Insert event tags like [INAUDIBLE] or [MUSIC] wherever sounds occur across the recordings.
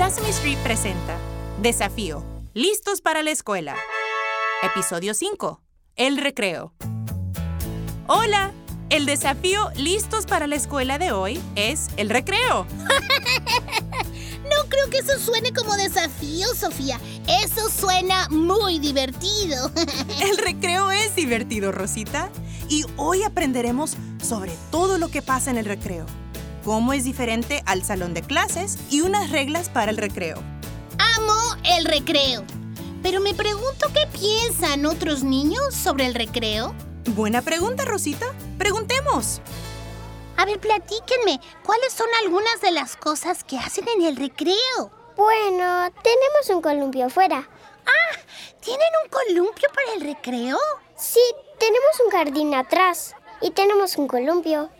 Sesame Street presenta Desafío. Listos para la escuela. Episodio 5. El recreo. Hola. El desafío listos para la escuela de hoy es el recreo. [LAUGHS] No creo que eso suene como desafío, Sofía. Eso suena muy divertido. [LAUGHS] El recreo es divertido, Rosita. Y hoy aprenderemos sobre todo lo que pasa en el recreo. Cómo es diferente al salón de clases y unas reglas para el recreo. Amo el recreo. Pero me pregunto qué piensan otros niños sobre el recreo. Buena pregunta, Rosita. Preguntemos. A ver, platíquenme, ¿cuáles son algunas de las cosas que hacen en el recreo? Bueno, tenemos un columpio afuera. Ah, ¿tienen un columpio para el recreo? Sí, tenemos un jardín atrás y tenemos un columpio.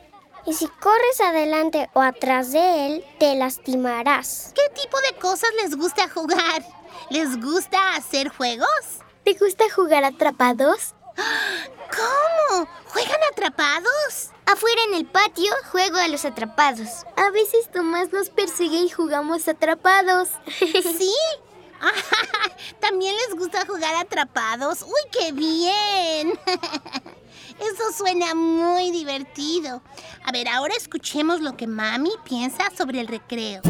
Y si corres adelante o atrás de él, te lastimarás. ¿Qué tipo de cosas les gusta jugar? ¿Les gusta hacer juegos? ¿Te gusta jugar atrapados? ¿Cómo? ¿Juegan atrapados? Afuera en el patio juego a los atrapados. A veces Tomás nos persigue y jugamos atrapados. [LAUGHS] ¿Sí? [LAUGHS] ¿También les gusta jugar atrapados? ¡Uy, qué bien! [LAUGHS] Eso suena muy divertido. A ver, ahora escuchemos lo que mami piensa sobre el recreo.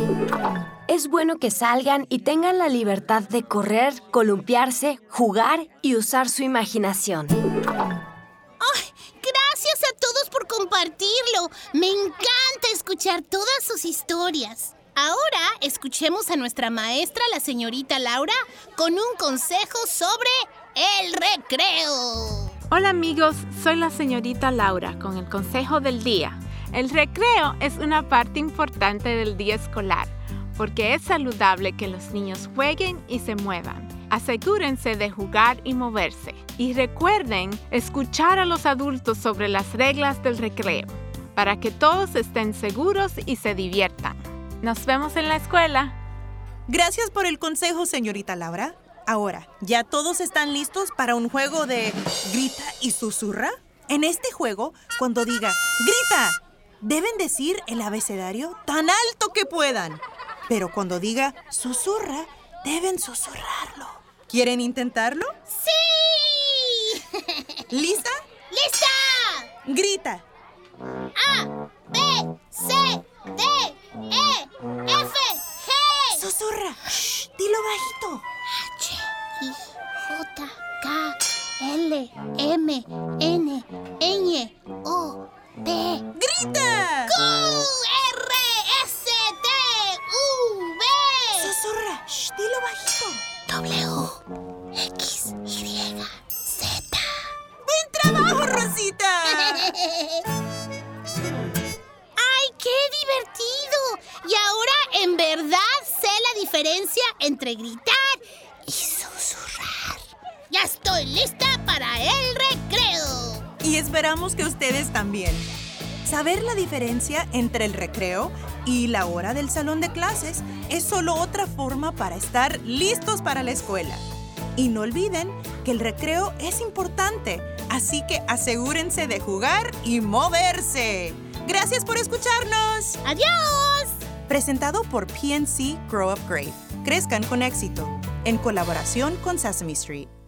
Es bueno que salgan y tengan la libertad de correr, columpiarse, jugar y usar su imaginación. ¡Ay! Gracias a todos por compartirlo. Me encanta escuchar todas sus historias. Ahora escuchemos a nuestra maestra, la señorita Laura, con un consejo sobre el recreo. Hola amigos, soy la señorita Laura con el consejo del día. El recreo es una parte importante del día escolar porque es saludable que los niños jueguen y se muevan. Asegúrense de jugar y moverse. Y recuerden escuchar a los adultos sobre las reglas del recreo para que todos estén seguros y se diviertan. Nos vemos en la escuela. Gracias por el consejo, señorita Laura. Ahora, ¿ya todos están listos para un juego de grita y susurra? En este juego, cuando diga grita, deben decir el abecedario tan alto que puedan. Pero cuando diga susurra, deben susurrarlo. ¿Quieren intentarlo? ¡Sí! [LAUGHS] ¿Lista? ¡Lista! Grita. A, B, C, D, E, F, G. Susurra. Shh, dilo bajito. N, Ñ, O, P. ¡Grita! Q, R, S, T, U, V. Susurra. Shh, dilo bajito. W, X, Y, Z. ¡Buen trabajo, Rosita! [LAUGHS] ¡Ay, qué divertido! Y ahora en verdad sé la diferencia entre gritar y susurrar. Ya estoy lista para el recreo. Esperamos que ustedes también. Saber la diferencia entre el recreo y la hora del salón de clases es solo otra forma para estar listos para la escuela. Y no olviden que el recreo es importante, así que asegúrense de jugar y moverse. Gracias por escucharnos. ¡Adiós! Presentado por PNC Grow Up Great. Crezcan con éxito. En colaboración con Sesame Street.